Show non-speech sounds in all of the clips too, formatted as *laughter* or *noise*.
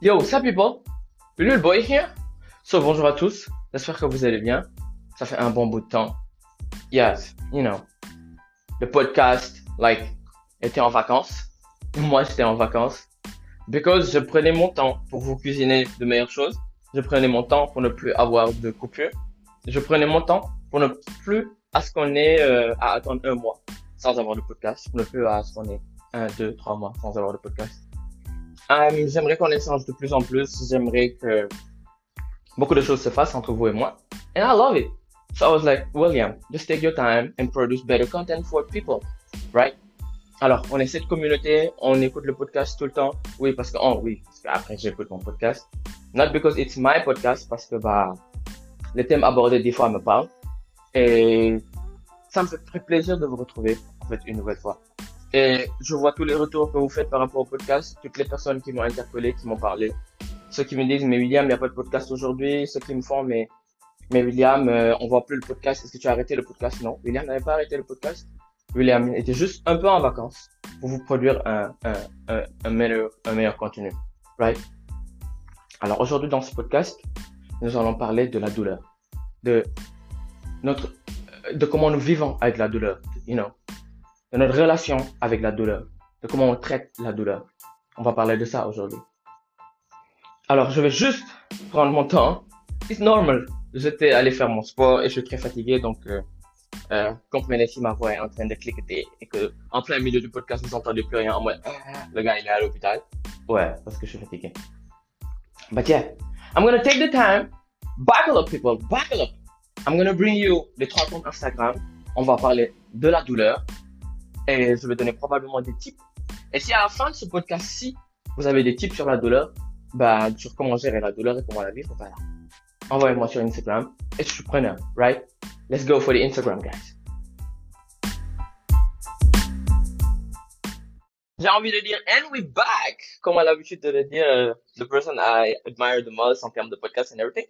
Yo, up people? Little boy here. So, bonjour à tous. J'espère que vous allez bien. Ça fait un bon bout de temps. Yes, you know. Le podcast, like, était en vacances. *laughs* Moi, j'étais en vacances. Because je prenais mon temps pour vous cuisiner de meilleures choses. Je prenais mon temps pour ne plus avoir de coupure. Je prenais mon temps pour ne plus à ce qu'on ait euh, à attendre un mois sans avoir de podcast. Pour ne plus à ce qu'on ait un, deux, trois mois sans avoir de podcast. Euh, j'aimerais qu'on échange de plus en plus. J'aimerais que beaucoup de choses se fassent entre vous et moi. And I love it. So I was like, William, just take your time and produce better content for people, right? Alors, on est cette communauté, on écoute le podcast tout le temps. Oui, parce que, oh oui, parce qu'après j'écoute mon podcast. Not because it's my podcast, parce que, bah, les thèmes abordés des fois me parlent. Et ça me fait très plaisir de vous retrouver, une nouvelle fois. Et je vois tous les retours que vous faites par rapport au podcast, toutes les personnes qui m'ont interpellé, qui m'ont parlé. Ceux qui me disent, mais William, il n'y a pas de podcast aujourd'hui. Ceux qui me font, mais, mais William, euh, on voit plus le podcast. Est-ce que tu as arrêté le podcast? Non. William n'avait pas arrêté le podcast. William était juste un peu en vacances pour vous produire un, un, un, un meilleur, un meilleur contenu. Right? Alors aujourd'hui, dans ce podcast, nous allons parler de la douleur. De notre, de comment nous vivons avec la douleur. You know? De notre relation avec la douleur, de comment on traite la douleur. On va parler de ça aujourd'hui. Alors, je vais juste prendre mon temps. It's normal. J'étais allé faire mon sport et je suis très fatigué, donc euh, euh, comprenez si ma voix est en train de cliqueter et que en plein milieu du podcast vous n'entendez plus rien en mode ah, le gars il est à l'hôpital. Ouais, parce que je suis fatigué. But yeah, I'm gonna take the time. Buckle up, people. Buckle up. I'm gonna bring you les trois comptes Instagram. On va parler de la douleur, et je vais donner probablement des tips. Et si à la fin de ce podcast-ci, vous avez des tips sur la douleur, bah, sur comment gérer la douleur et comment la vivre, voilà. Envoyez-moi sur Instagram et je suis preneur, right? Let's go for the Instagram, guys. J'ai envie de dire, and we back, comme à l'habitude de le dire, the person I admire the most en termes de podcast and everything.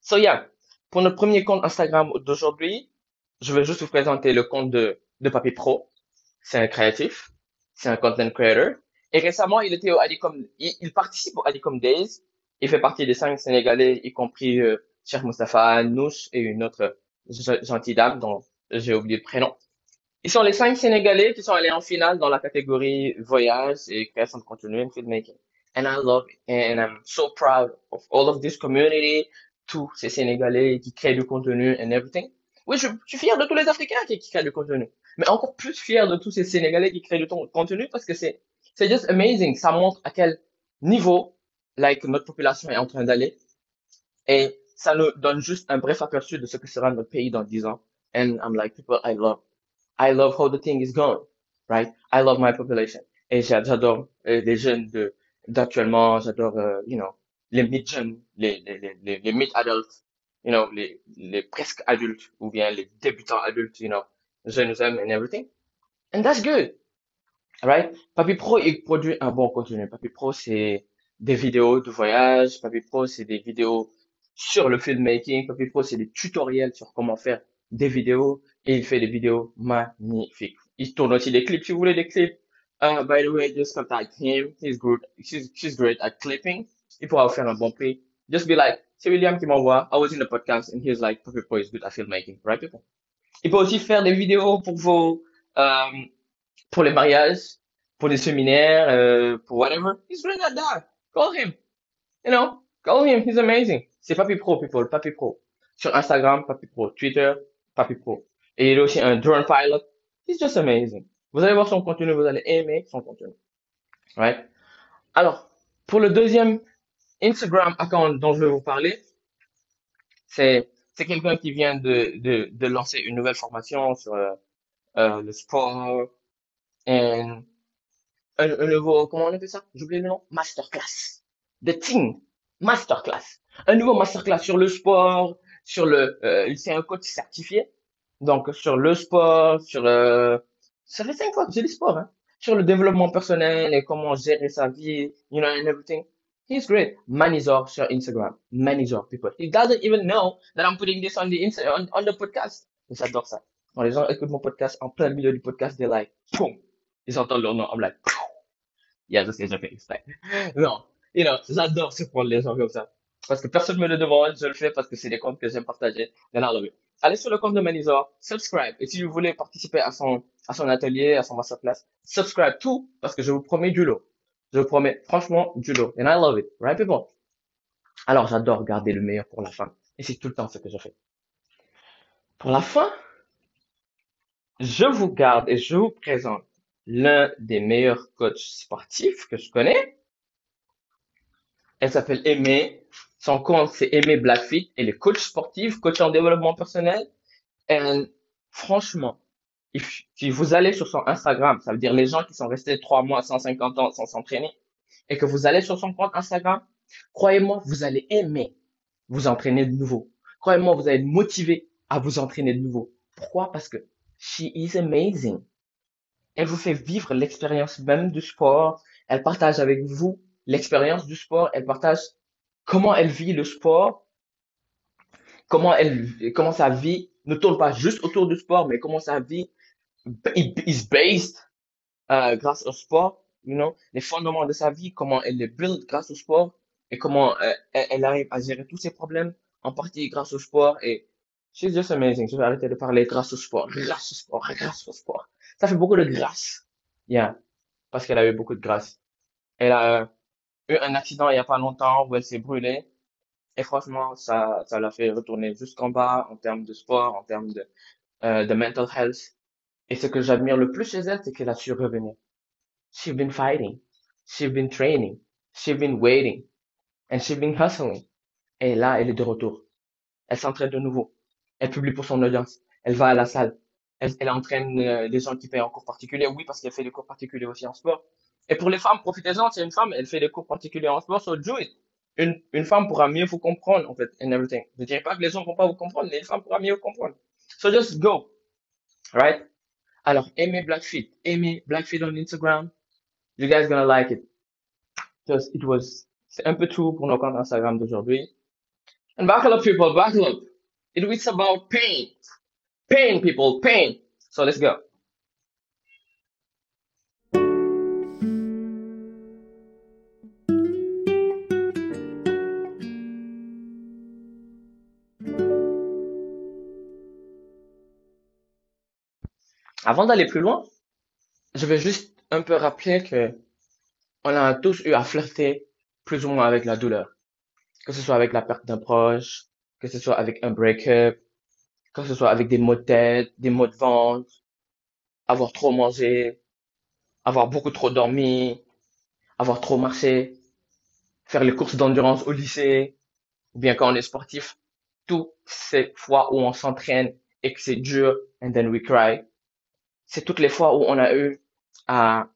So yeah, pour notre premier compte Instagram d'aujourd'hui, je vais juste vous présenter le compte de, de Papy Pro c'est un créatif, c'est un content creator. Et récemment, il était au Adicom, il, participe au Adicom Days. Il fait partie des cinq Sénégalais, y compris euh, Cheikh Mustafa, Nouch et une autre gentille dame dont j'ai oublié le prénom. Ils sont les cinq Sénégalais qui sont allés en finale dans la catégorie voyage et création de contenu and filmmaking. And I love it. And I'm so proud of all of this community, tous ces Sénégalais qui créent du contenu and everything. Oui, je, suis fier de tous les Africains qui créent du contenu mais encore plus fier de tous ces Sénégalais qui créent du contenu parce que c'est c'est just amazing. Ça montre à quel niveau like notre population est en train d'aller et ça nous donne juste un bref aperçu de ce que sera notre pays dans 10 ans. And I'm like people I love. I love how the thing is going, right? I love my population. Et j'adore euh, les jeunes de d'actuellement, j'adore euh, you know les mid jeunes, les les les, les mid adults, you know les les presque adultes ou bien les débutants adultes, you know journalism and everything. And that's good. Right? Papi Pro, il produit un bon contenu. Papi Pro, c'est des vidéos de voyage. Papi Pro, c'est des vidéos sur le filmmaking. Papi Pro, c'est des tutoriels sur comment faire des vidéos. Et il fait des vidéos magnifiques. Il tourne aussi des clips. Si vous voulez des clips, uh, by the way, just contact him. He's good. She's, she's great at clipping. Il pourra vous faire un bon prix. Just be like, c'est William qui m'envoie. I was in the podcast and he's like, Papi Pro is good at filmmaking. Right, people? Il peut aussi faire des vidéos pour vos, euh, pour les mariages, pour des séminaires, euh, pour whatever. He's great at that. Call him. You know, call him. He's amazing. C'est Papi Pro, people. Papi Pro. Sur Instagram, Papi Pro. Twitter, Papi Pro. Et il est aussi un drone pilot. He's just amazing. Vous allez voir son contenu, vous allez aimer son contenu. Right? Alors, pour le deuxième Instagram account dont je vais vous parler, c'est c'est quelqu'un qui vient de, de, de lancer une nouvelle formation sur euh, euh le sport et un, nouveau, comment on appelle ça? J'oublie le nom. Masterclass. The Team. Masterclass. Un nouveau masterclass sur le sport, sur le, euh, c'est un coach certifié. Donc, sur le sport, sur le, ça fait cinq fois que j'ai le sport, hein. Sur le développement personnel et comment gérer sa vie, you know, and everything. He's great. Manizor sur Instagram. Manizor, people. He doesn't even know that I'm putting this on the Insta on, on the podcast. J'adore ça. Quand les gens écoutent mon podcast, en plein milieu du podcast, they're like, boom. Ils entendent leur nom. I'm like, yeah, je sais, je fais exprès. Non. you know, j'adore surprendre les gens comme ça. Parce que personne me le demande, je le fais parce que c'est des comptes que j'aime partager. Then I love it. Allez sur le compte de Manizor, subscribe. Et si vous voulez participer à son, à son atelier, à son masterclass, subscribe tout parce que je vous promets du lot. Je promets franchement du lot. And I love it. Right people? Alors j'adore garder le meilleur pour la fin. Et c'est tout le temps ce que je fais. Pour la fin, je vous garde et je vous présente l'un des meilleurs coachs sportifs que je connais. Elle s'appelle Aimée. Son compte, c'est Aimée Blackfeet. Elle est coach sportive, coach en développement personnel. Et franchement, si vous allez sur son Instagram, ça veut dire les gens qui sont restés trois mois, 150 ans sans s'entraîner, et que vous allez sur son compte Instagram, croyez-moi, vous allez aimer vous entraîner de nouveau. Croyez-moi, vous allez être motivé à vous entraîner de nouveau. Pourquoi? Parce que she is amazing. Elle vous fait vivre l'expérience même du sport. Elle partage avec vous l'expérience du sport. Elle partage comment elle vit le sport, comment elle, comment sa vie ne tourne pas juste autour du sport, mais comment sa vie is based euh, grâce au sport, you know, les fondements de sa vie, comment elle les build grâce au sport et comment euh, elle, elle arrive à gérer tous ses problèmes en partie grâce au sport et she's just amazing. Je vais arrêter de parler grâce au sport, grâce au sport, grâce au sport. Ça fait beaucoup de grâce. Yeah. Parce qu'elle a eu beaucoup de grâce. Elle a eu un accident il y a pas longtemps où elle s'est brûlée. Et franchement, ça, ça l'a fait retourner jusqu'en bas en termes de sport, en termes de, euh, de mental health. Et ce que j'admire le plus chez elle, c'est qu'elle a su revenir. She's been fighting. She's been training. She's been waiting. And she's been hustling. Et là, elle est de retour. Elle s'entraîne de nouveau. Elle publie pour son audience. Elle va à la salle. Elle, entraîne euh, des gens qui payent en cours particuliers. Oui, parce qu'elle fait des cours particuliers aussi en sport. Et pour les femmes, profitez-en. C'est une femme, elle fait des cours particuliers en sport, so do it. Une, une femme pourra mieux vous comprendre, en fait, and everything. Je dirais pas que les hommes vont pas vous comprendre, mais une femme pourra mieux vous comprendre. So just go. Right? Alors, aimez Blackfeet. Aimez Blackfeet on Instagram. You guys gonna like it. Because it was, c'est un peu tout pour nos comptes Instagram d'aujourd'hui. And buckle up, people, buckle up. It was about pain. Pain, people, pain. So let's go. Avant d'aller plus loin, je vais juste un peu rappeler que on a tous eu à flirter plus ou moins avec la douleur. Que ce soit avec la perte d'un proche, que ce soit avec un break-up, que ce soit avec des maux de tête, des maux de ventre, avoir trop mangé, avoir beaucoup trop dormi, avoir trop marché, faire les courses d'endurance au lycée, ou bien quand on est sportif, toutes ces fois où on s'entraîne et que c'est dur, and then we cry, c'est toutes les fois où on a eu à,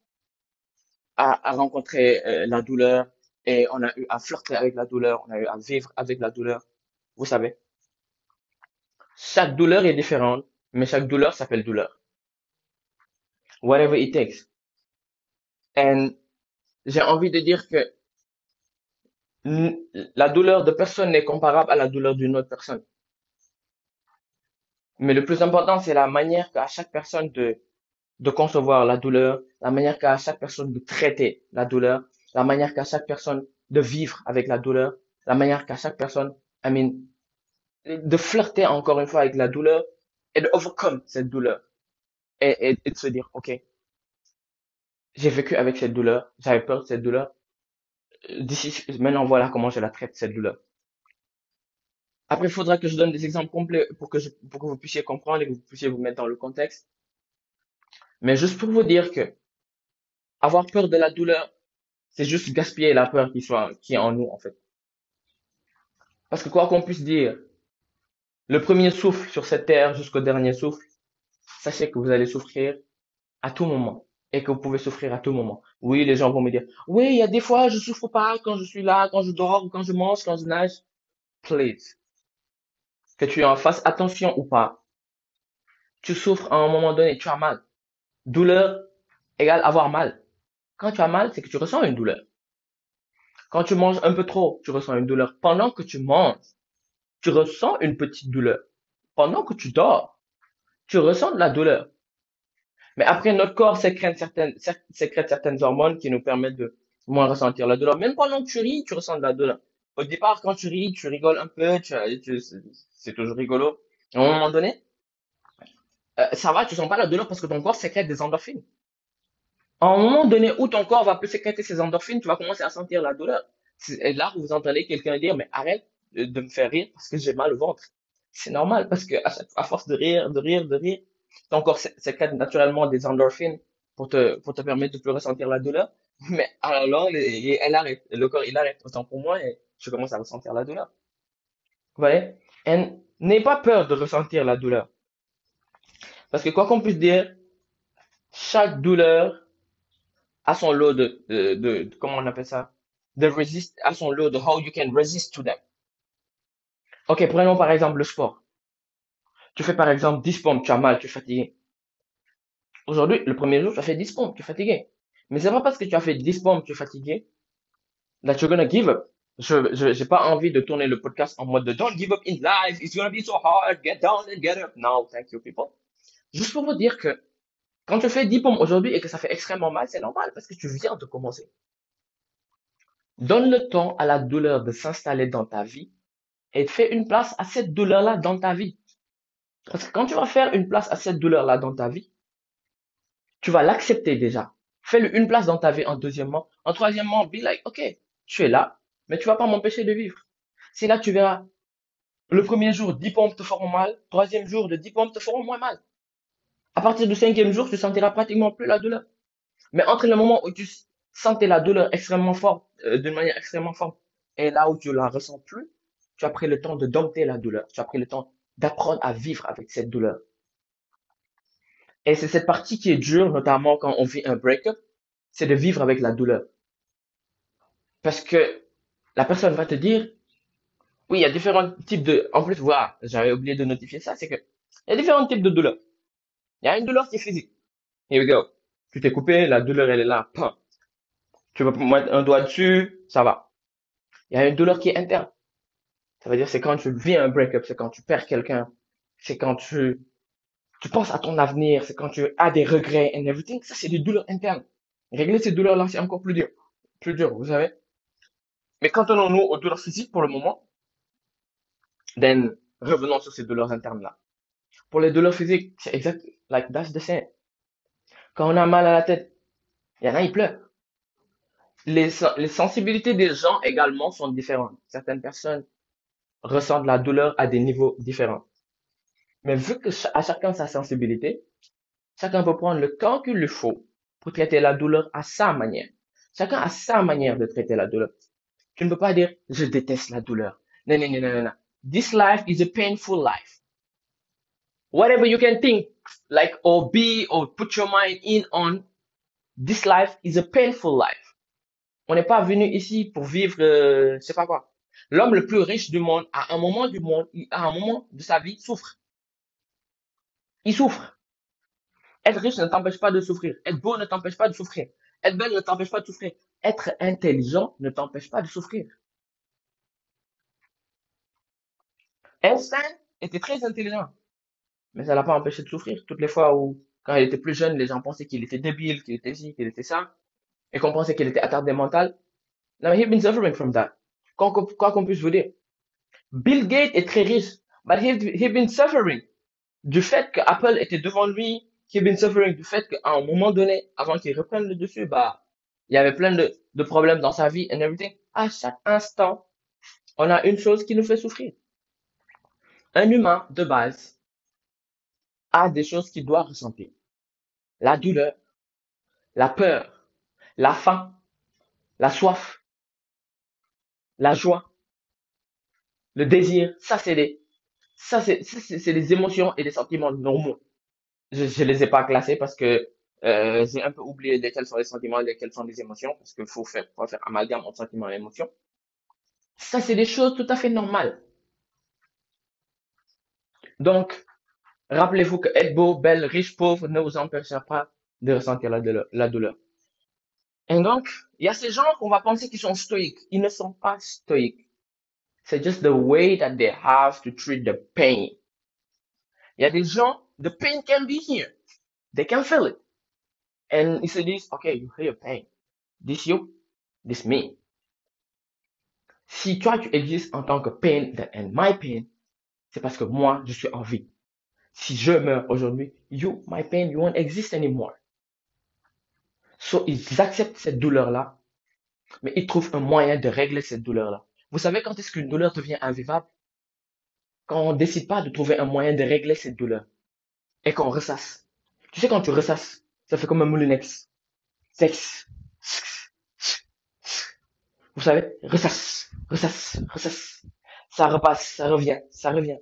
à, à rencontrer euh, la douleur et on a eu à flirter avec la douleur, on a eu à vivre avec la douleur. Vous savez, chaque douleur est différente, mais chaque douleur s'appelle douleur. Whatever it takes. And j'ai envie de dire que la douleur de personne n'est comparable à la douleur d'une autre personne. Mais le plus important, c'est la manière qu'a chaque personne de, de concevoir la douleur, la manière qu'a chaque personne de traiter la douleur, la manière qu'a chaque personne de vivre avec la douleur, la manière qu'a chaque personne, I mean, de flirter encore une fois avec la douleur et de overcome cette douleur. Et, et, et de se dire, OK, j'ai vécu avec cette douleur, j'avais peur de cette douleur, d'ici, maintenant voilà comment je la traite, cette douleur. Après, il faudra que je donne des exemples complets pour que je, pour que vous puissiez comprendre et que vous puissiez vous mettre dans le contexte. Mais juste pour vous dire que avoir peur de la douleur, c'est juste gaspiller la peur qui soit, qui est en nous, en fait. Parce que quoi qu'on puisse dire, le premier souffle sur cette terre jusqu'au dernier souffle, sachez que vous allez souffrir à tout moment et que vous pouvez souffrir à tout moment. Oui, les gens vont me dire, oui, il y a des fois, je souffre pas quand je suis là, quand je dors, quand je mange, quand je nage. Please. Que tu en fasses attention ou pas. Tu souffres à un moment donné, tu as mal. Douleur égale avoir mal. Quand tu as mal, c'est que tu ressens une douleur. Quand tu manges un peu trop, tu ressens une douleur. Pendant que tu manges, tu ressens une petite douleur. Pendant que tu dors, tu ressens de la douleur. Mais après, notre corps sécrète certaines, hormones qui nous permettent de moins ressentir la douleur. Même pendant que tu ris, tu ressens de la douleur. Au départ, quand tu ris, tu rigoles un peu, tu, tu- c'est toujours rigolo. À un moment donné, euh, ça va, tu sens pas la douleur parce que ton corps sécrète des endorphines. À un moment donné où ton corps va plus sécréter ces endorphines, tu vas commencer à sentir la douleur. Et là vous entendez quelqu'un dire, mais arrête de me faire rire parce que j'ai mal au ventre. C'est normal parce que à, à force de rire, de rire, de rire, ton corps sé- sécrète naturellement des endorphines pour te, pour te permettre de plus ressentir la douleur. Mais à la elle arrête. Le corps, il arrête. Autant pour moi, et je commence à ressentir la douleur. Vous voyez? Et n'aie pas peur de ressentir la douleur. Parce que quoi qu'on puisse dire, chaque douleur a son lot de, de, de, de- comment on appelle ça? De resist, a son lot de how you can resist to them. Ok, prenons par exemple le sport. Tu fais par exemple 10 pompes, tu as mal, tu es fatigué. Aujourd'hui, le premier jour, tu as fait 10 pompes, tu es fatigué. Mais c'est pas parce que tu as fait 10 pompes, tu es fatigué, that you're gonna give up. Je, je, j'ai pas envie de tourner le podcast en mode de don't give up in life, it's gonna be so hard, get down and get up. No, thank you people. Juste pour vous dire que quand tu fais 10 pompes aujourd'hui et que ça fait extrêmement mal, c'est normal parce que tu viens de commencer. Donne le temps à la douleur de s'installer dans ta vie et fais une place à cette douleur-là dans ta vie. Parce que quand tu vas faire une place à cette douleur-là dans ta vie, tu vas l'accepter déjà. Fais-le une place dans ta vie en deuxièmement. En troisièmement, be like, ok, tu es là, mais tu vas pas m'empêcher de vivre. C'est là tu verras, le premier jour, 10 pompes te feront mal. Troisième jour, de 10 pompes te feront moins mal. À partir du cinquième jour, tu sentiras pratiquement plus la douleur. Mais entre le moment où tu sentais la douleur extrêmement forte, euh, d'une manière extrêmement forte, et là où tu la ressens plus, tu as pris le temps de dompter la douleur. Tu as pris le temps d'apprendre à vivre avec cette douleur. Et c'est cette partie qui est dure, notamment quand on vit un break-up, c'est de vivre avec la douleur. Parce que la personne va te dire, oui, il y a différents types de, en plus, voilà, j'avais oublié de notifier ça, c'est que, il y a différents types de douleurs. Il y a une douleur qui est physique. Here we go. Tu t'es coupé, la douleur, elle est là. Tu vas mettre un doigt dessus, ça va. Il y a une douleur qui est interne. Ça veut dire, c'est quand tu vis un break-up, c'est quand tu perds quelqu'un, c'est quand tu, tu penses à ton avenir, c'est quand tu as des regrets and everything. Ça, c'est des douleurs internes. Régler ces douleurs-là, c'est encore plus dur. Plus dur, vous savez. Mais quand on nous aux douleurs physiques pour le moment, then, revenons sur ces douleurs internes-là. Pour les douleurs physiques, c'est exact, like, that's the same. Quand on a mal à la tête, il y en a, ils pleurent. Les, les sensibilités des gens également sont différentes. Certaines personnes ressentent la douleur à des niveaux différents. Mais vu que à chacun sa sensibilité, chacun peut prendre le temps qu'il lui faut pour traiter la douleur à sa manière. Chacun a sa manière de traiter la douleur. Tu ne peux pas dire, je déteste la douleur. Non, non, non, non, non. This life is a painful life. Whatever you can think, like, or be, or put your mind in on, this life is a painful life. On n'est pas venu ici pour vivre, euh, je sais pas quoi. L'homme le plus riche du monde, à un moment du monde, à un moment de sa vie, souffre. Il souffre. Être riche ne t'empêche pas de souffrir. Être beau ne t'empêche pas de souffrir. Être belle ne t'empêche pas de souffrir. Être intelligent ne t'empêche pas de souffrir. Einstein était très intelligent, mais ça l'a pas empêché de souffrir. Toutes les fois où, quand il était plus jeune, les gens pensaient qu'il était débile, qu'il était ci, qu'il était ça, et qu'on pensait qu'il était attardé mental. No, he's been suffering from that. Quoi qu'on puisse vous dire. Bill Gates est très riche, but he, he been suffering du fait que Apple était devant lui, been suffering du fait qu'à un moment donné, avant qu'il reprenne le dessus, bah, il y avait plein de, de problèmes dans sa vie and everything. À chaque instant, on a une chose qui nous fait souffrir. Un humain, de base, a des choses qu'il doit ressentir. La douleur, la peur, la faim, la soif, la joie, le désir. Ça, c'est des, ça, c'est, des émotions et des sentiments normaux. Je, je les ai pas classés parce que euh, j'ai un peu oublié lesquels sont les sentiments et lesquels sont les émotions parce qu'il faut faire, faut faire amalgame entre sentiments et émotions. Ça, c'est des choses tout à fait normales. Donc, rappelez-vous que être beau, belle, riche, pauvre ne vous empêchera pas de ressentir la douleur. La douleur. Et donc, il y a ces gens qu'on va penser qu'ils sont stoïques. Ils ne sont pas stoïques. C'est just the way that they have to treat the pain. Il y a des gens, the pain can be here. They can feel it. And ils se disent, okay, you feel pain. This you. this me. Si toi, tu existes en tant que pain and my pain, c'est parce que moi, je suis en vie. Si je meurs aujourd'hui, you, my pain, you won't exist anymore. So, ils acceptent cette douleur-là, mais ils trouvent un moyen de régler cette douleur-là. Vous savez quand est-ce qu'une douleur devient invivable? Quand on décide pas de trouver un moyen de régler cette douleur et qu'on ressasse. Tu sais, quand tu ressasses, ça fait comme un moulinex. Sexe. Vous savez, ressasse, ressasse, ressasse. Ça repasse, ça revient, ça revient.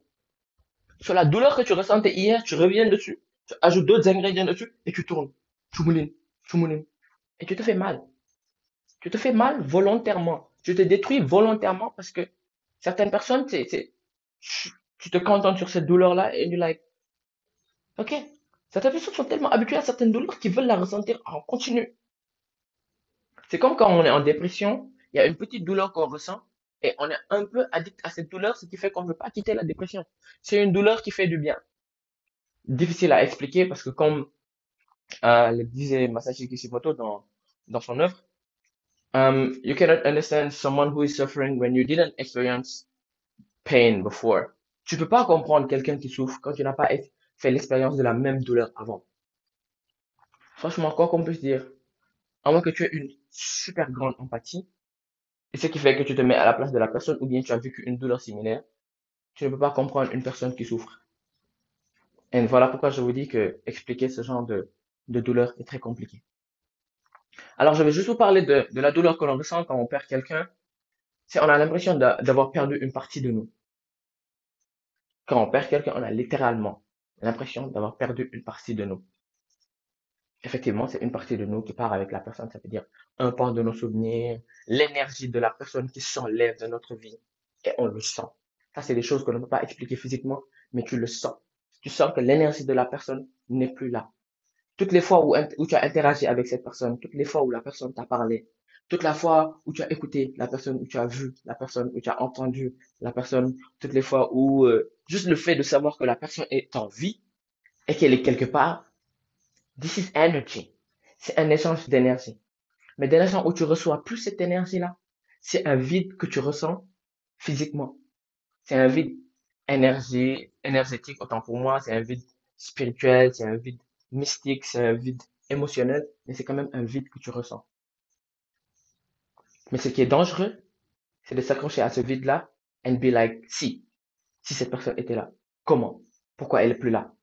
Sur la douleur que tu ressentais hier, tu reviens dessus, tu ajoutes d'autres ingrédients dessus et tu tournes. Tu moulines, tu moulines. Et tu te fais mal. Tu te fais mal volontairement. Tu te détruis volontairement parce que certaines personnes, c'est, tu te contentes sur cette douleur-là et tu like, ok? Certaines personnes sont tellement habituées à certaines douleurs qu'ils veulent la ressentir en continu. C'est comme quand on est en dépression, il y a une petite douleur qu'on ressent et on est un peu addict à cette douleur, ce qui fait qu'on ne veut pas quitter la dépression. C'est une douleur qui fait du bien. Difficile à expliquer parce que comme euh, le disait Masashi Kishimoto dans, dans son œuvre, um, you cannot understand someone who is suffering when you didn't experience pain before. Tu peux pas comprendre quelqu'un qui souffre quand tu n'as pas fait l'expérience de la même douleur avant. Franchement, quoi qu'on puisse dire, à moins que tu aies une super grande empathie, et ce qui fait que tu te mets à la place de la personne ou bien tu as vécu une douleur similaire, tu ne peux pas comprendre une personne qui souffre. Et voilà pourquoi je vous dis que expliquer ce genre de, de douleur est très compliqué. Alors, je vais juste vous parler de, la douleur que l'on ressent quand on perd quelqu'un. C'est on a l'impression d'avoir perdu une partie de nous. Quand on perd quelqu'un, on a littéralement l'impression d'avoir perdu une partie de nous effectivement, c'est une partie de nous qui part avec la personne. Ça veut dire un pan de nos souvenirs, l'énergie de la personne qui s'enlève de notre vie. Et on le sent. Ça, c'est des choses qu'on ne peut pas expliquer physiquement, mais tu le sens. Tu sens que l'énergie de la personne n'est plus là. Toutes les fois où, tu as interagi avec cette personne, toutes les fois où la personne t'a parlé, toutes les fois où tu as écouté la personne, où tu as vu la personne, où tu as entendu la personne, toutes les fois où euh, juste le fait de savoir que la personne est en vie et qu'elle est quelque part, This is energy. C'est un échange d'énergie. Mais dès l'instant où tu reçois plus cette énergie-là, c'est un vide que tu ressens physiquement. C'est un vide énergie, énergétique, autant pour moi, c'est un vide spirituel, c'est un vide mystique, c'est un vide émotionnel, mais c'est quand même un vide que tu ressens. Mais ce qui est dangereux, c'est de s'accrocher à ce vide-là and be like, si, si cette personne était là, comment? Pourquoi elle est plus là?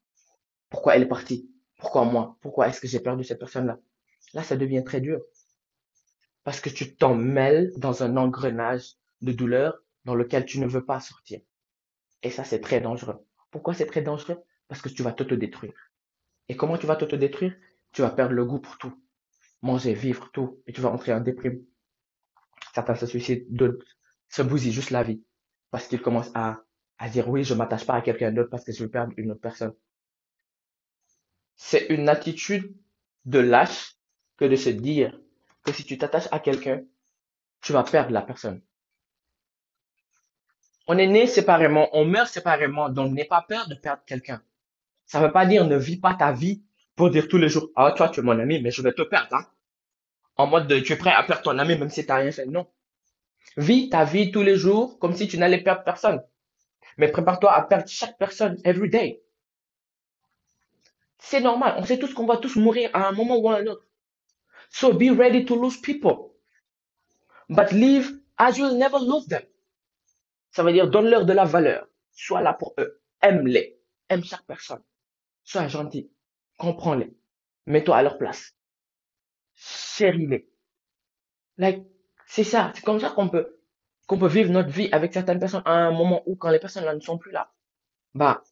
Pourquoi elle est partie? Pourquoi moi? Pourquoi est-ce que j'ai perdu cette personne-là? Là, ça devient très dur. Parce que tu t'en mêles dans un engrenage de douleur dans lequel tu ne veux pas sortir. Et ça, c'est très dangereux. Pourquoi c'est très dangereux? Parce que tu vas t'autodétruire. Et comment tu vas t'autodétruire Tu vas perdre le goût pour tout. Manger, vivre, tout. Et tu vas entrer en déprime. Certains se suicident, d'autres se bousillent juste la vie. Parce qu'ils commencent à, à dire oui, je m'attache pas à quelqu'un d'autre parce que je veux perdre une autre personne c'est une attitude de lâche que de se dire que si tu t'attaches à quelqu'un, tu vas perdre la personne. On est né séparément, on meurt séparément, donc n'aie pas peur de perdre quelqu'un. Ça veut pas dire ne vis pas ta vie pour dire tous les jours, ah, toi, tu es mon ami, mais je vais te perdre, hein. En mode de, tu es prêt à perdre ton ami même si t'as rien fait. Non. Vis ta vie tous les jours comme si tu n'allais perdre personne. Mais prépare-toi à perdre chaque personne every day. C'est normal. On sait tous qu'on va tous mourir à un moment ou à un autre. So be ready to lose people. But live as you'll never lose them. Ça veut dire donne-leur de la valeur. Sois là pour eux. Aime-les. Aime chaque personne. Sois gentil. Comprends-les. Mets-toi à leur place. Chéris-les. Like, c'est ça. C'est comme ça qu'on peut, qu'on peut vivre notre vie avec certaines personnes à un moment où quand les personnes là ne sont plus là. Bah,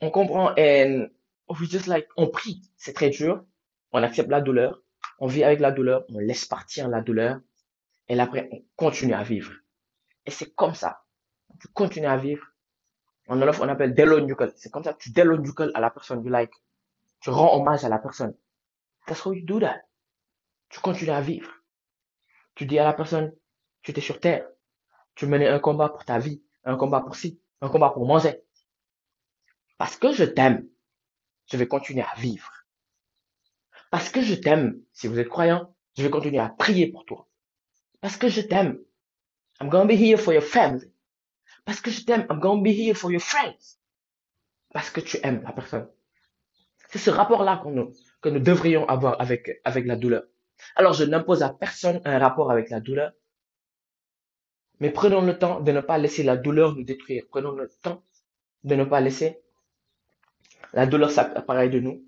on comprend et we just like, on prie. C'est très dur. On accepte la douleur. On vit avec la douleur. On laisse partir la douleur. Et après, on continue à vivre. Et c'est comme ça. Tu continues à vivre. En Olof, on appelle delon C'est comme ça que tu delon à la personne. You like, tu rends hommage à la personne. That's how you do that. Tu continues à vivre. Tu dis à la personne, tu étais sur terre. Tu menais un combat pour ta vie. Un combat pour si. Un combat pour manger. Parce que je t'aime je vais continuer à vivre. Parce que je t'aime, si vous êtes croyant, je vais continuer à prier pour toi. Parce que je t'aime. I'm gonna be here for your family. Parce que je t'aime. I'm gonna be here for your friends. Parce que tu aimes la personne. C'est ce rapport-là qu'on nous, que nous devrions avoir avec, avec la douleur. Alors, je n'impose à personne un rapport avec la douleur. Mais prenons le temps de ne pas laisser la douleur nous détruire. Prenons le temps de ne pas laisser la douleur s'appareiller de nous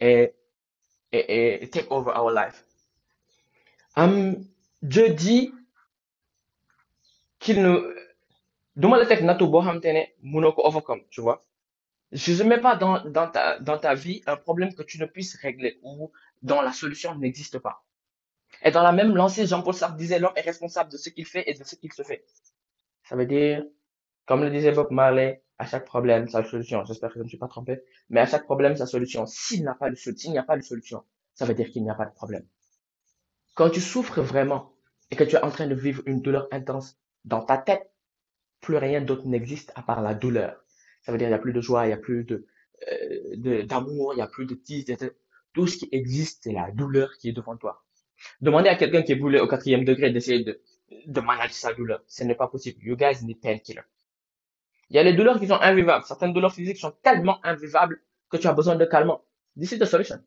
et, et, et take over our life. Dieu dit qu'il ne duma la overcome tu vois je ne mets pas dans, ta, vie un problème que tu ne puisses régler ou dont la solution n'existe pas. Et dans la même lancée, Jean-Paul Sartre disait l'homme est responsable de ce qu'il fait et de ce qu'il se fait. Ça veut dire, comme le disait Bob Marley, à chaque problème, sa solution. J'espère que je ne suis pas trompé. Mais à chaque problème, sa solution. S'il pas de s'il n'y a pas de solution, ça veut dire qu'il n'y a pas de problème. Quand tu souffres vraiment et que tu es en train de vivre une douleur intense dans ta tête, plus rien d'autre n'existe à part la douleur. Ça veut dire il n'y a plus de joie, il n'y a plus de euh, d'amour, il n'y a plus de tease, tout ce qui existe, c'est la douleur qui est devant toi. Demandez à quelqu'un qui est brûlé au quatrième degré d'essayer de, de manager sa douleur. Ce n'est pas possible. You guys need painkiller. Il y a les douleurs qui sont invivables. Certaines douleurs physiques sont tellement invivables que tu as besoin de calmant. This is the solution.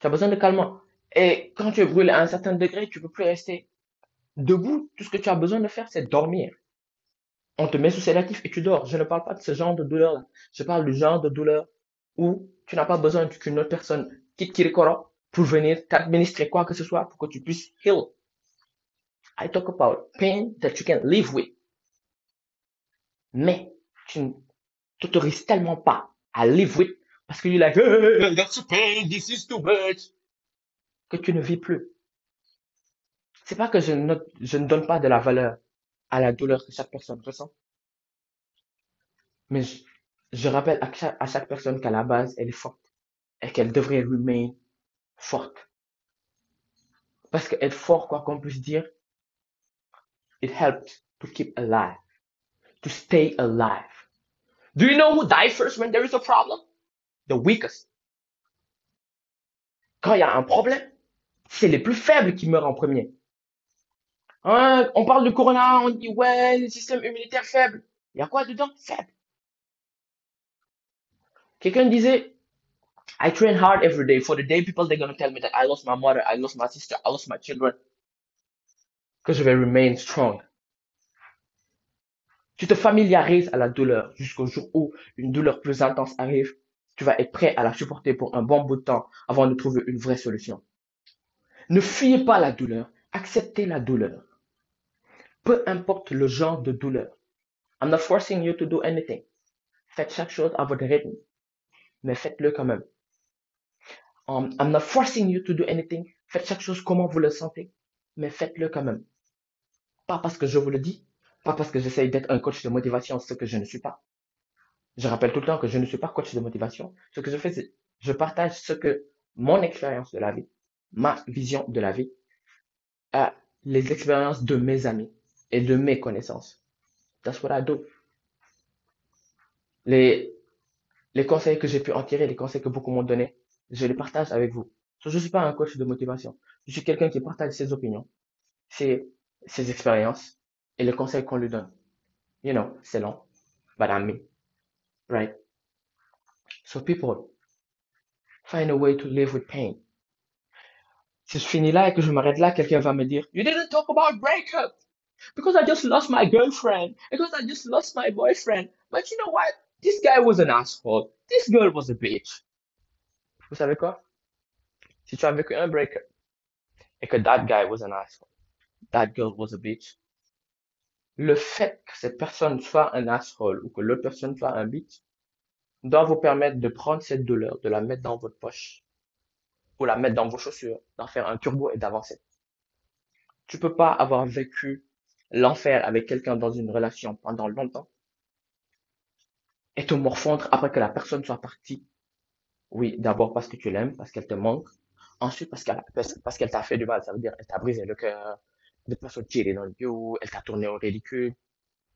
Tu as besoin de calmant. Et quand tu es brûlé à un certain degré, tu peux plus rester debout. Tout ce que tu as besoin de faire, c'est dormir. On te met sous sédatif et tu dors. Je ne parle pas de ce genre de douleur-là. Je parle du genre de douleur où tu n'as pas besoin qu'une autre personne quitte Kirikoro pour venir t'administrer quoi que ce soit pour que tu puisses heal. I talk about pain that you can live with. Mais tu ne t'autorises tellement pas à live with parce que you're like, hey, that's pain, this is too much, que tu ne vis plus. C'est pas que je ne donne pas de la valeur à la douleur que chaque personne ressent. Mais je, rappelle à chaque, personne qu'à la base, elle est forte et qu'elle devrait remain forte. Parce qu'être fort, quoi qu'on puisse dire, it helps to keep alive, to stay alive. Do you know who dies first when there is a problem? The weakest. Quand il y a un problème, c'est les plus faibles qui meurent en premier. Hein, on parle de corona, on dit ouais, le système immunitaire faible. Il y a quoi dedans? Faible. Quelqu'un disait, I train hard every day for the day people they're gonna tell me that I lost my mother, I lost my sister, I lost my children. Que je vais remain strong. Tu te familiarises à la douleur jusqu'au jour où une douleur plus intense arrive. Tu vas être prêt à la supporter pour un bon bout de temps avant de trouver une vraie solution. Ne fuyez pas la douleur, acceptez la douleur. Peu importe le genre de douleur. I'm not forcing you to do anything. Faites chaque chose à votre rythme, mais faites-le quand même. Um, I'm not forcing you to do anything. Faites chaque chose comment vous le sentez, mais faites-le quand même. Pas parce que je vous le dis, pas parce que j'essaye d'être un coach de motivation, ce que je ne suis pas. Je rappelle tout le temps que je ne suis pas coach de motivation. Ce que je fais, c'est je partage ce que mon expérience de la vie, ma vision de la vie, les expériences de mes amis et de mes connaissances. That's what I do. Les, les conseils que j'ai pu en tirer, les conseils que beaucoup m'ont donné, je les partage avec vous. Je ne suis pas un coach de motivation. Je suis quelqu'un qui partage ses opinions, ses, ses expériences et les conseils qu'on lui donne. You know, c'est long, but I'm me. Right? So people, find a way to live with pain. Si je finis là et que je m'arrête là, quelqu'un va me dire, You didn't talk about breakup. Because I just lost my girlfriend. Because I just lost my boyfriend. But you know what? This guy was an asshole. This girl was a bitch. Vous savez quoi? Si tu as vécu un breakup et que that guy was an asshole, that girl was a bitch, le fait que cette personne soit un asshole ou que l'autre personne soit un bitch doit vous permettre de prendre cette douleur, de la mettre dans votre poche ou la mettre dans vos chaussures, d'en faire un turbo et d'avancer. Tu peux pas avoir vécu l'enfer avec quelqu'un dans une relation pendant longtemps et te morfondre après que la personne soit partie. Oui, d'abord parce que tu l'aimes, parce qu'elle te manque. Ensuite, parce qu'elle parce qu'elle t'a fait du mal. Ça veut dire, elle t'a brisé le cœur. De personnes tirées dans le bio, elle t'a tourné au ridicule.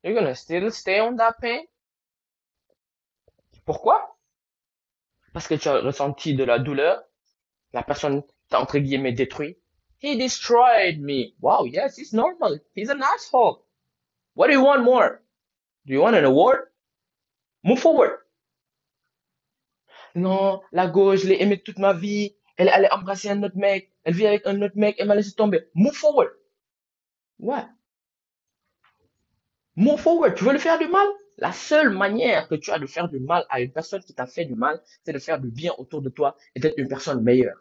You're gonna still stay on that pain? Pourquoi? Parce que tu as ressenti de la douleur. La personne t'a entre guillemets détruit. He destroyed me. Wow, yes, it's normal. He's an asshole. What do you want more? Do you want an award? Move forward. Non, la gauche, je l'ai aimée toute ma vie. Elle allée embrasser un autre mec. Elle vit avec un autre mec. Elle m'a laissé tomber. Move forward. What? Move forward. Tu veux le faire du mal? La seule manière que tu as de faire du mal à une personne qui t'a fait du mal, c'est de faire du bien autour de toi et d'être une personne meilleure.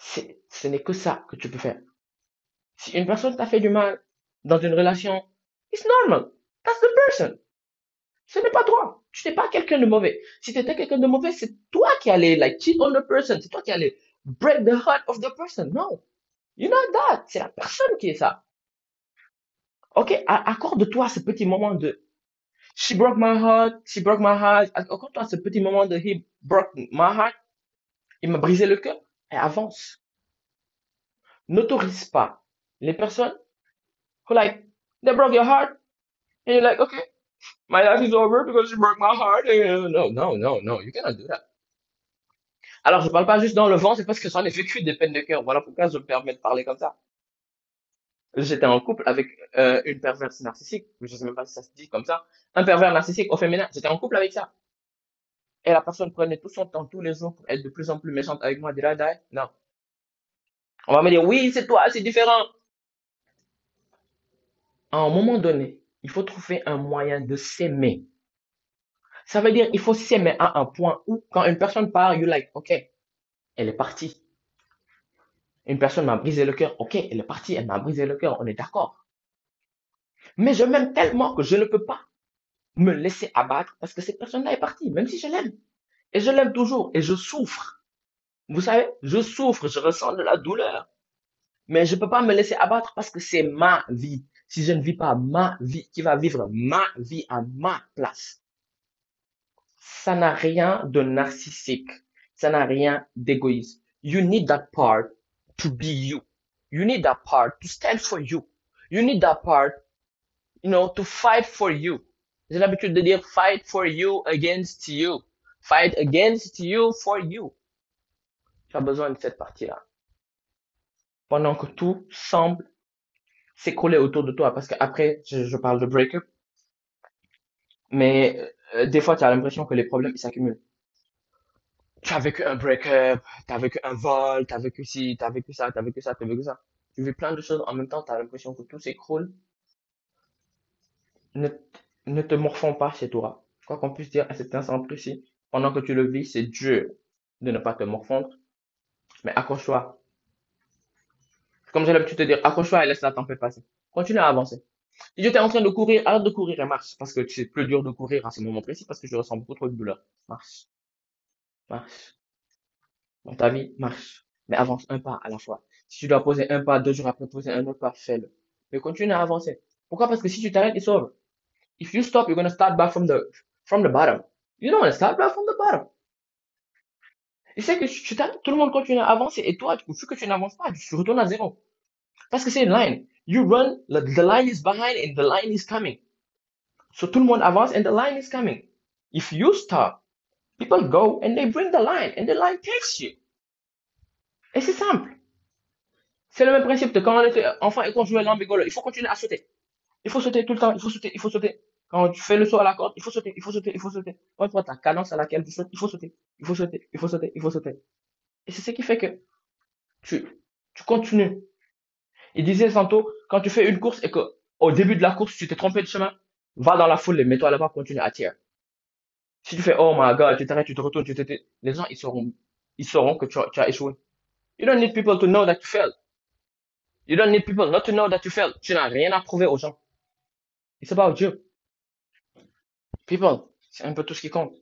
Ce n'est que ça que tu peux faire. Si une personne t'a fait du mal dans une relation, it's normal. That's the person. Ce n'est pas toi. Tu n'es pas quelqu'un de mauvais. Si tu étais quelqu'un de mauvais, c'est toi qui allais like cheat on the person. C'est toi qui allais break the heart of the person. No. You're not that. C'est la personne qui est ça. Ok, accorde-toi ce petit moment de she broke my heart, she broke my heart. Accorde-toi ce petit moment de he broke my heart. Il m'a brisé le cœur. Avance. N'autorise pas les personnes who like they broke your heart and you're like okay my life is over because she broke my heart. And, no, no, no, no, you cannot do that. Alors, je parle pas juste dans le vent, c'est parce que j'en ai vécu des peines de cœur. Voilà pourquoi je me permets de parler comme ça. J'étais en couple avec euh, une perverse narcissique. Je sais même pas si ça se dit comme ça. Un pervers narcissique au féminin. J'étais en couple avec ça. Et la personne prenait tout son temps tous les jours pour être de plus en plus méchante avec moi. Die? Non. On va me dire, oui, c'est toi, c'est différent. À un moment donné, il faut trouver un moyen de s'aimer. Ça veut dire, il faut s'aimer à un point où, quand une personne part, you like, ok, elle est partie. Une personne m'a brisé le cœur, ok, elle est partie, elle m'a brisé le cœur, on est d'accord. Mais je m'aime tellement que je ne peux pas me laisser abattre parce que cette personne-là est partie, même si je l'aime. Et je l'aime toujours, et je souffre. Vous savez, je souffre, je ressens de la douleur. Mais je peux pas me laisser abattre parce que c'est ma vie. Si je ne vis pas ma vie, qui va vivre ma vie à ma place. Ça n'a rien de narcissique. Ça n'a rien d'égoïste. You need that part to be you. You need that part to stand for you. You need that part, you know, to fight for you. J'ai l'habitude de dire fight for you against you. Fight against you for you. Tu as besoin de cette partie-là. Pendant que tout semble s'écrouler autour de toi. Parce qu'après, je, parle de break-up. Mais euh, des fois, tu as l'impression que les problèmes ils s'accumulent. Tu as vécu un break-up, tu as vécu un vol, tu as vécu ci, tu as vécu ça, tu as vécu ça, tu as vécu ça. Tu vis plein de choses en même temps, tu as l'impression que tout s'écroule. Ne te morfonds pas chez toi. Quoi qu'on puisse dire à cet instant précis, pendant que tu le vis, c'est dur de ne pas te morfondre. Mais accroche-toi. Comme j'ai l'habitude de dire, accroche-toi et laisse la tempête passer. Continue à avancer. Si tu étais en train de courir, arrête de courir et marche. Parce que c'est plus dur de courir à ce moment précis parce que je ressens beaucoup trop de douleur. Marche. Marche. Dans ta vie, marche. Mais avance un pas à la fois. Si tu dois poser un pas, deux jours après poser un autre pas, fais-le. Mais continue à avancer. Pourquoi? Parce que si tu t'arrêtes, it's over. If you stop, you're gonna start back from the, from the bottom. You don't want to start back from the bottom. Et c'est que tu tout le monde continue à avancer et toi, vu que tu n'avances pas, tu retournes à zéro. Parce que c'est une line. You run, the, line is behind and the line is coming. So tout le monde avance and the line is coming. If you stop, people go and they bring the line and the line takes you. Et c'est simple. C'est le même principe de quand on était enfant et qu'on jouait l'ambigolo. Il faut continuer à sauter. Il faut sauter tout le temps, il faut sauter, il faut sauter. Quand tu fais le saut à la corde, il faut sauter, il faut sauter, il faut sauter. Quand tu vois ta cadence à laquelle tu sautes, il faut sauter, il faut sauter, il faut sauter, il faut sauter. Et c'est ce qui fait que tu, tu continues. Il disait tantôt, quand tu fais une course et que au début de la course, tu t'es trompé de chemin, va dans la foule, mets-toi là-bas, continue à tirer. Si tu fais, oh my god, tu t'arrêtes, tu te retournes, tu t'étais, les gens, ils sauront, ils sauront que tu as, tu as échoué. You don't need people to know that you failed. You don't need people not to know that you failed. Tu n'as rien à prouver aux gens. It's about you. People, c'est un peu tout ce qui compte.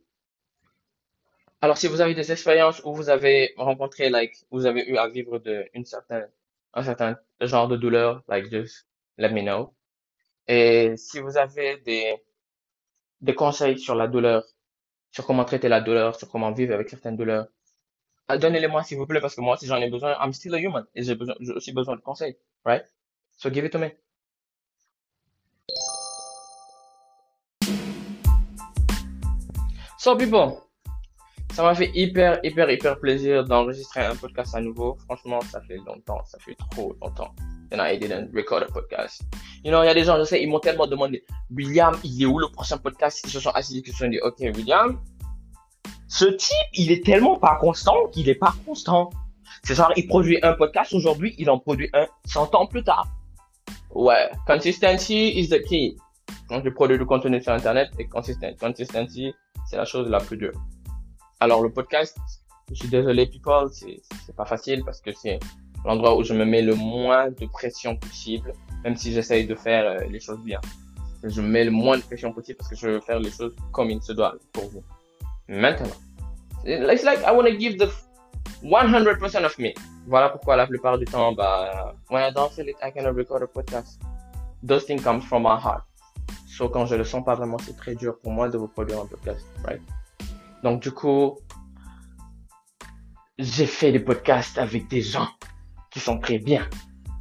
Alors, si vous avez des expériences où vous avez rencontré, like, vous avez eu à vivre de une certaine, un certain genre de douleur, like, just let me know. Et si vous avez des, des conseils sur la douleur, sur comment traiter la douleur, sur comment vivre avec certaines douleurs, ah, donnez-les-moi s'il vous plaît, parce que moi, si j'en ai besoin, I'm still a human, et j'ai besoin, j'ai aussi besoin de conseils, right? So give it to me. So people, Ça m'a fait hyper, hyper, hyper plaisir d'enregistrer un podcast à nouveau. Franchement, ça fait longtemps, ça fait trop longtemps. And I didn't record a podcast. You know, il y a des gens, je sais, ils m'ont tellement demandé, William, il est où le prochain podcast? Ils se sont assis, ils se sont dit, ok, William, ce type, il est tellement pas constant qu'il est pas constant. C'est genre, il produit un podcast aujourd'hui, il en produit un 100 ans plus tard. Ouais, consistency is the key. Donc, je produis du contenu sur Internet et. Consistency, c'est la chose la plus dure. Alors, le podcast, je suis désolé, people, c'est, pas facile parce que c'est l'endroit où je me mets le moins de pression possible, même si j'essaye de faire euh, les choses bien. Je me mets le moins de pression possible parce que je veux faire les choses comme il se doit pour vous. Maintenant, it's like I want to give the 100% of me. Voilà pourquoi la plupart du temps, bah, when I don't feel it, I cannot record a podcast. Those things come from my heart. So quand je le sens pas vraiment, c'est très dur pour moi de vous produire un podcast, right? Donc du coup, j'ai fait des podcasts avec des gens qui sont très bien.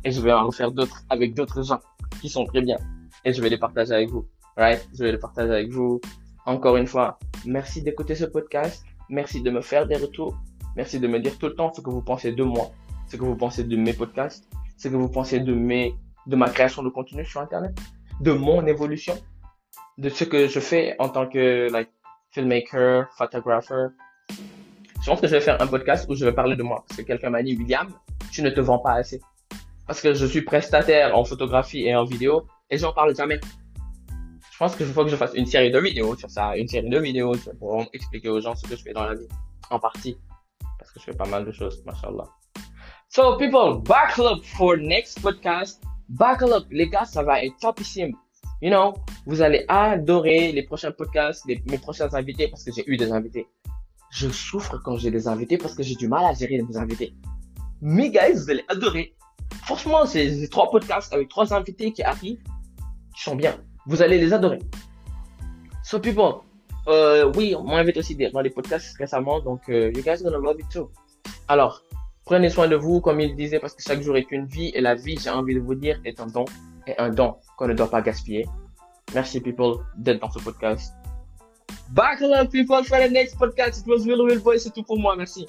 Et je vais en faire d'autres avec d'autres gens qui sont très bien. Et je vais les partager avec vous, right? Je vais les partager avec vous. Encore une fois, merci d'écouter ce podcast. Merci de me faire des retours. Merci de me dire tout le temps ce que vous pensez de moi, ce que vous pensez de mes podcasts, ce que vous pensez de mes, de ma création de contenu sur Internet, de mon évolution, de ce que je fais en tant que, like, filmmaker, photographer. Je pense que je vais faire un podcast où je vais parler de moi. Parce que quelqu'un m'a dit, William, tu ne te vends pas assez. Parce que je suis prestataire en photographie et en vidéo et j'en parle jamais. Je pense que je faut que je fasse une série de vidéos sur ça, une série de vidéos pour expliquer aux gens ce que je fais dans la vie. En partie parce que je fais pas mal de choses, mashallah. So, people, buckle up for next podcast. Buckle up, les gars, ça va être topissime. You know, vous allez adorer les prochains podcasts, les, mes prochains invités, parce que j'ai eu des invités. Je souffre quand j'ai des invités parce que j'ai du mal à gérer mes invités. Mais guys, vous allez adorer. Franchement, c'est trois podcasts avec trois invités qui arrivent, qui sont bien. Vous allez les adorer. So people, euh, oui, on m'a invité aussi dans les podcasts récemment, donc euh, you guys gonna love it too. Alors, prenez soin de vous, comme il disait, parce que chaque jour est une vie, et la vie, j'ai envie de vous dire, est un don, et un don qu'on ne doit pas gaspiller. Merci people d'être dans ce podcast. Back up people for the next podcast. It was Will Will Boy, c'est tout pour moi, merci.